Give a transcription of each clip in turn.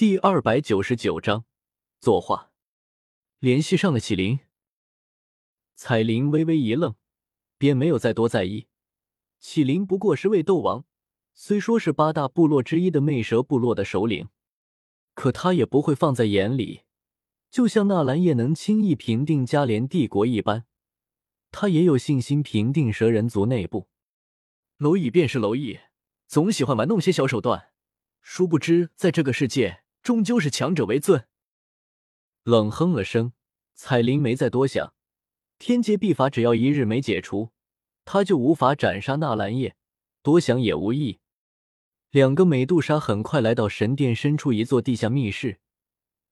第二百九十九章作画。联系上了启灵，彩铃微微一愣，便没有再多在意。启灵不过是位斗王，虽说是八大部落之一的魅蛇部落的首领，可他也不会放在眼里。就像纳兰叶能轻易平定加连帝国一般，他也有信心平定蛇人族内部。蝼蚁便是蝼蚁，总喜欢玩弄些小手段，殊不知在这个世界，终究是强者为尊。冷哼了声，彩铃没再多想，天阶秘法只要一日没解除，他就无法斩杀纳兰叶，多想也无益。两个美杜莎很快来到神殿深处一座地下密室，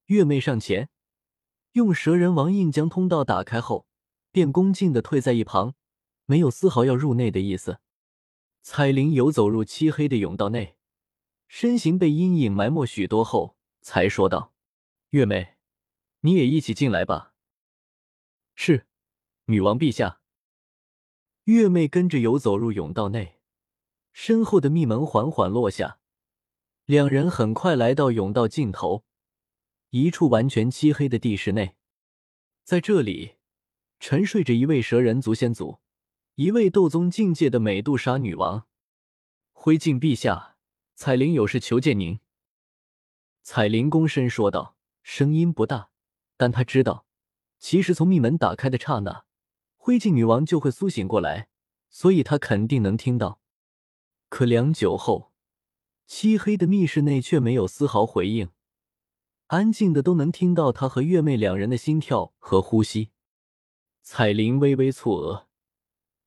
月妹上前。用蛇人王印将通道打开后，便恭敬的退在一旁，没有丝毫要入内的意思。彩铃游走入漆黑的甬道内，身形被阴影埋没许多后，才说道：“月妹，你也一起进来吧。”“是，女王陛下。”月妹跟着游走入甬道内，身后的密门缓缓落下，两人很快来到甬道尽头。一处完全漆黑的地室内，在这里沉睡着一位蛇人族先祖，一位斗宗境界的美杜莎女王。灰烬陛下，彩铃有事求见您。彩铃躬身说道，声音不大，但她知道，其实从密门打开的刹那，灰烬女王就会苏醒过来，所以她肯定能听到。可良久后，漆黑的密室内却没有丝毫回应。安静的都能听到他和月妹两人的心跳和呼吸。彩铃微微蹙额，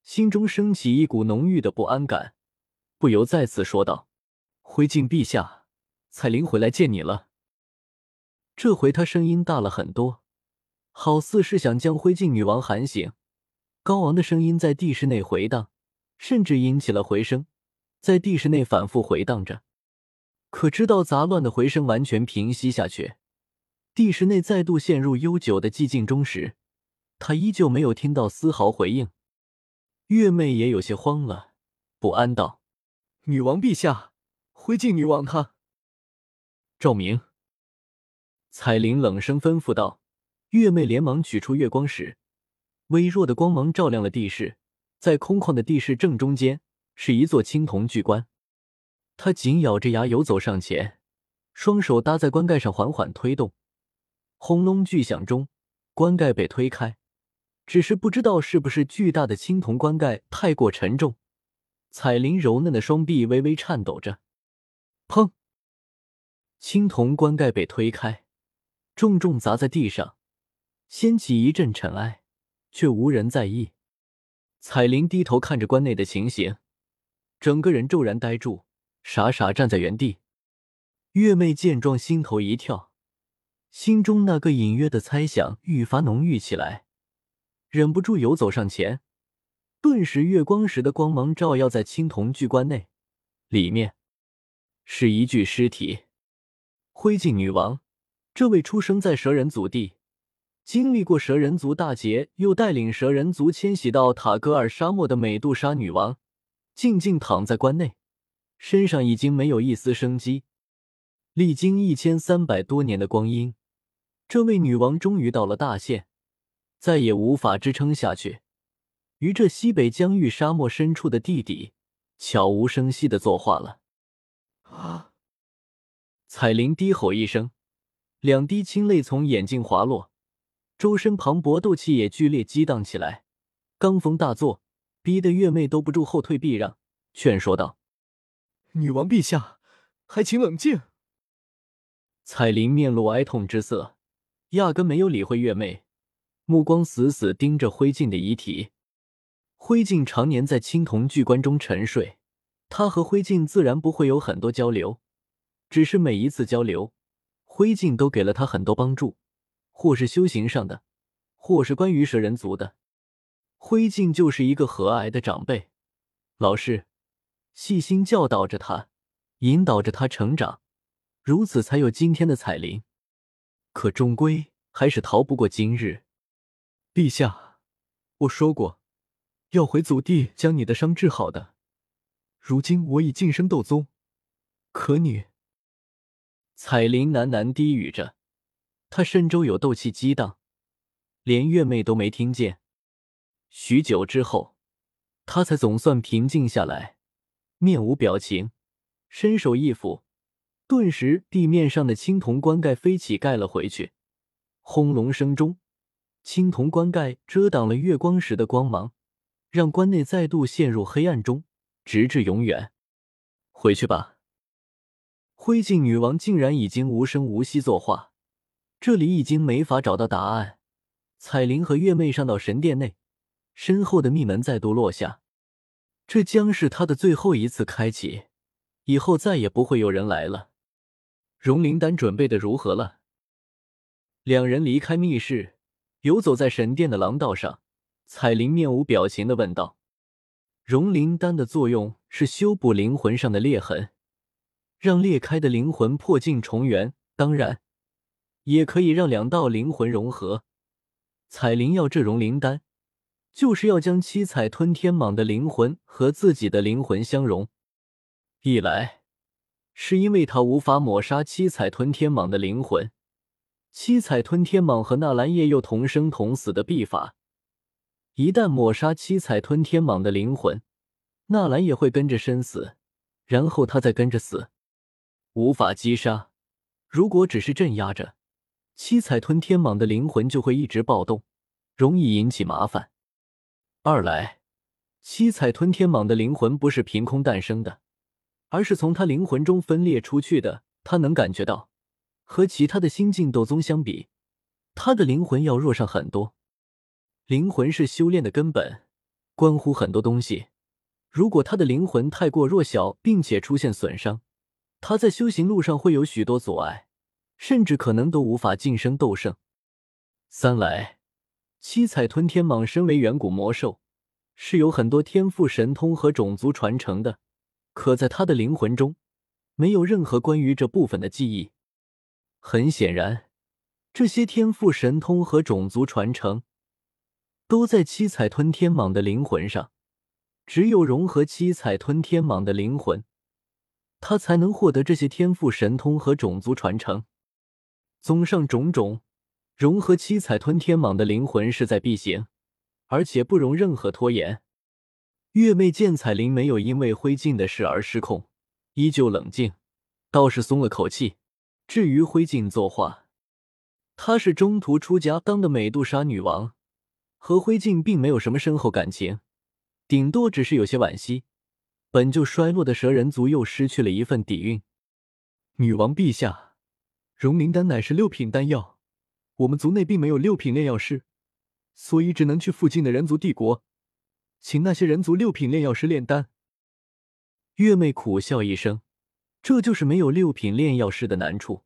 心中升起一股浓郁的不安感，不由再次说道：“灰烬陛下，彩铃回来见你了。”这回他声音大了很多，好似是想将灰烬女王喊醒。高昂的声音在地室内回荡，甚至引起了回声，在地室内反复回荡着。可直到杂乱的回声完全平息下去，地室内再度陷入悠久的寂静中时，他依旧没有听到丝毫回应。月妹也有些慌了，不安道：“女王陛下，灰烬女王她……”照明。彩铃冷声吩咐道。月妹连忙取出月光石，微弱的光芒照亮了地势，在空旷的地势正中间是一座青铜巨棺。他紧咬着牙游走上前，双手搭在棺盖上缓缓推动。轰隆巨响中，棺盖被推开。只是不知道是不是巨大的青铜棺盖太过沉重，彩铃柔嫩的双臂微微颤抖着。砰！青铜棺盖被推开，重重砸在地上，掀起一阵尘埃，却无人在意。彩铃低头看着棺内的情形，整个人骤然呆住。傻傻站在原地，月妹见状，心头一跳，心中那个隐约的猜想愈发浓郁起来，忍不住游走上前。顿时，月光石的光芒照耀在青铜巨棺内，里面是一具尸体。灰烬女王，这位出生在蛇人族地，经历过蛇人族大劫，又带领蛇人族迁徙到塔格尔沙漠的美杜莎女王，静静躺在棺内。身上已经没有一丝生机，历经一千三百多年的光阴，这位女王终于到了大限，再也无法支撑下去，于这西北疆域沙漠深处的地底，悄无声息的作画了。啊！彩铃低吼一声，两滴清泪从眼睛滑落，周身磅礴斗气也剧烈激荡起来，罡风大作，逼得月妹都不住后退避让，劝说道。女王陛下，还请冷静。彩铃面露哀痛之色，压根没有理会月妹，目光死死盯着灰烬的遗体。灰烬常年在青铜巨棺中沉睡，他和灰烬自然不会有很多交流，只是每一次交流，灰烬都给了他很多帮助，或是修行上的，或是关于蛇人族的。灰烬就是一个和蔼的长辈，老师。细心教导着他，引导着他成长，如此才有今天的彩铃。可终归还是逃不过今日。陛下，我说过要回祖地将你的伤治好的。如今我已晋升斗宗，可你……彩铃喃喃低语着，她身周有斗气激荡，连月妹都没听见。许久之后，他才总算平静下来，面无表情，伸手一抚，顿时地面上的青铜棺盖飞起，盖了回去。轰隆声中，青铜棺盖遮挡了月光时的光芒，让棺内再度陷入黑暗中，直至永远。回去吧。灰烬女王竟然已经无声无息作画，这里已经没法找到答案。彩铃和月妹上到神殿内，身后的密门再度落下，这将是他的最后一次开启，以后再也不会有人来了。融灵丹准备的如何了？两人离开密室，游走在神殿的廊道上，彩铃面无表情的问道：“融灵丹的作用是修补灵魂上的裂痕。”让裂开的灵魂破镜重圆，当然，也可以让两道灵魂融合。彩灵要这融灵丹，就是要将七彩吞天蟒的灵魂和自己的灵魂相融。一来，是因为他无法抹杀七彩吞天蟒的灵魂，七彩吞天蟒和纳兰叶又同生同死的秘法，一旦抹杀七彩吞天蟒的灵魂，纳兰也会跟着身死，然后他再跟着死。无法击杀，如果只是镇压着，七彩吞天蟒的灵魂就会一直暴动，容易引起麻烦。二来，七彩吞天蟒的灵魂不是凭空诞生的，而是从他灵魂中分裂出去的。他能感觉到，和其他的新晋斗宗相比，他的灵魂要弱上很多。灵魂是修炼的根本，关乎很多东西。如果他的灵魂太过弱小，并且出现损伤，他在修行路上会有许多阻碍，甚至可能都无法晋升斗圣。三来，七彩吞天蟒身为远古魔兽，是有很多天赋神通和种族传承的，可在他的灵魂中，没有任何关于这部分的记忆。很显然，这些天赋神通和种族传承，都在七彩吞天蟒的灵魂上。只有融合七彩吞天蟒的灵魂。他才能获得这些天赋神通和种族传承。综上种种，融合七彩吞天蟒的灵魂势在必行，而且不容任何拖延。月妹见彩铃没有因为灰烬的事而失控，依旧冷静，倒是松了口气。至于灰烬作画，她是中途出家当的美杜莎女王，和灰烬并没有什么深厚感情，顶多只是有些惋惜。本就衰落的蛇人族又失去了一份底蕴。女王陛下，荣灵丹乃是六品丹药，我们族内并没有六品炼药师，所以只能去附近的人族帝国，请那些人族六品炼药师炼丹。月妹苦笑一声，这就是没有六品炼药师的难处。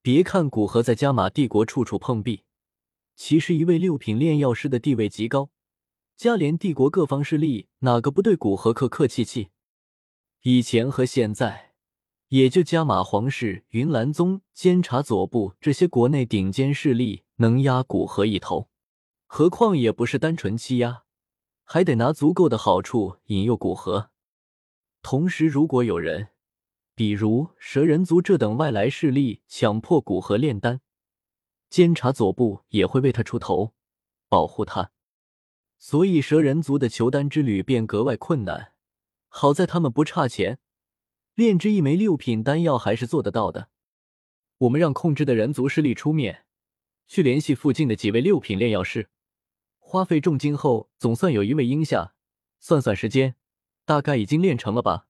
别看古河在加玛帝国处处碰壁，其实一位六品炼药师的地位极高。加连帝国各方势力哪个不对古河客客气气？以前和现在，也就加玛皇室、云岚宗、监察左部这些国内顶尖势力能压古河一头，何况也不是单纯欺压，还得拿足够的好处引诱古河。同时，如果有人，比如蛇人族这等外来势力强迫古河炼丹，监察左部也会为他出头，保护他。所以蛇人族的求丹之旅便格外困难。好在他们不差钱，炼制一枚六品丹药还是做得到的。我们让控制的人族势力出面，去联系附近的几位六品炼药师，花费重金后，总算有一位应下。算算时间，大概已经炼成了吧。